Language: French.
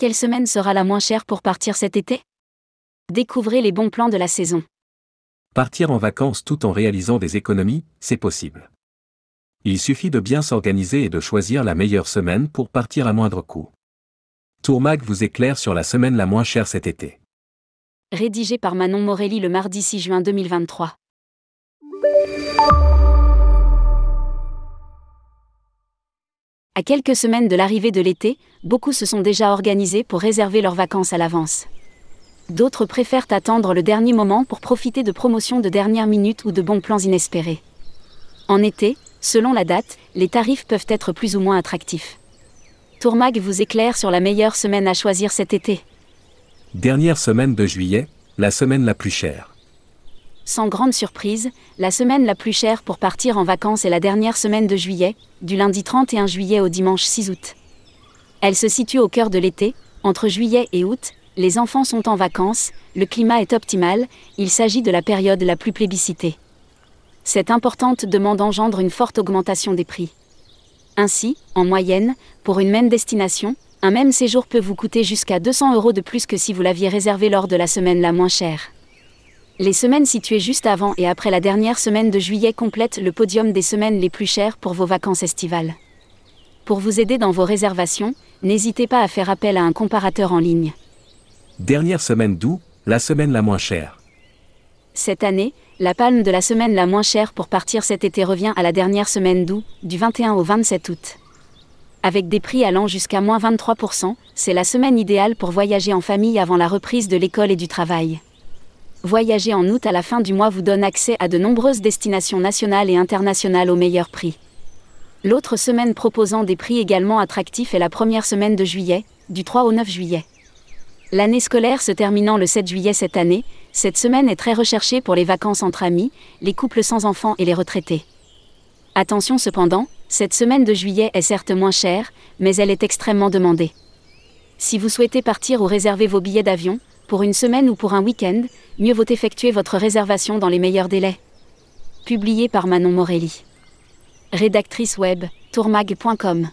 Quelle semaine sera la moins chère pour partir cet été? Découvrez les bons plans de la saison. Partir en vacances tout en réalisant des économies, c'est possible. Il suffit de bien s'organiser et de choisir la meilleure semaine pour partir à moindre coût. Tourmag vous éclaire sur la semaine la moins chère cet été. Rédigé par Manon Morelli le mardi 6 juin 2023. À quelques semaines de l'arrivée de l'été, beaucoup se sont déjà organisés pour réserver leurs vacances à l'avance. D'autres préfèrent attendre le dernier moment pour profiter de promotions de dernière minute ou de bons plans inespérés. En été, selon la date, les tarifs peuvent être plus ou moins attractifs. Tourmag vous éclaire sur la meilleure semaine à choisir cet été. Dernière semaine de juillet, la semaine la plus chère. Sans grande surprise, la semaine la plus chère pour partir en vacances est la dernière semaine de juillet, du lundi 31 juillet au dimanche 6 août. Elle se situe au cœur de l'été, entre juillet et août, les enfants sont en vacances, le climat est optimal, il s'agit de la période la plus plébiscitée. Cette importante demande engendre une forte augmentation des prix. Ainsi, en moyenne, pour une même destination, un même séjour peut vous coûter jusqu'à 200 euros de plus que si vous l'aviez réservé lors de la semaine la moins chère. Les semaines situées juste avant et après la dernière semaine de juillet complètent le podium des semaines les plus chères pour vos vacances estivales. Pour vous aider dans vos réservations, n'hésitez pas à faire appel à un comparateur en ligne. Dernière semaine d'août, la semaine la moins chère. Cette année, la palme de la semaine la moins chère pour partir cet été revient à la dernière semaine d'août, du 21 au 27 août. Avec des prix allant jusqu'à moins 23%, c'est la semaine idéale pour voyager en famille avant la reprise de l'école et du travail. Voyager en août à la fin du mois vous donne accès à de nombreuses destinations nationales et internationales au meilleur prix. L'autre semaine proposant des prix également attractifs est la première semaine de juillet, du 3 au 9 juillet. L'année scolaire se terminant le 7 juillet cette année, cette semaine est très recherchée pour les vacances entre amis, les couples sans enfants et les retraités. Attention cependant, cette semaine de juillet est certes moins chère, mais elle est extrêmement demandée. Si vous souhaitez partir ou réserver vos billets d'avion, pour une semaine ou pour un week-end, mieux vaut effectuer votre réservation dans les meilleurs délais. Publié par Manon Morelli. Rédactrice web, tourmag.com.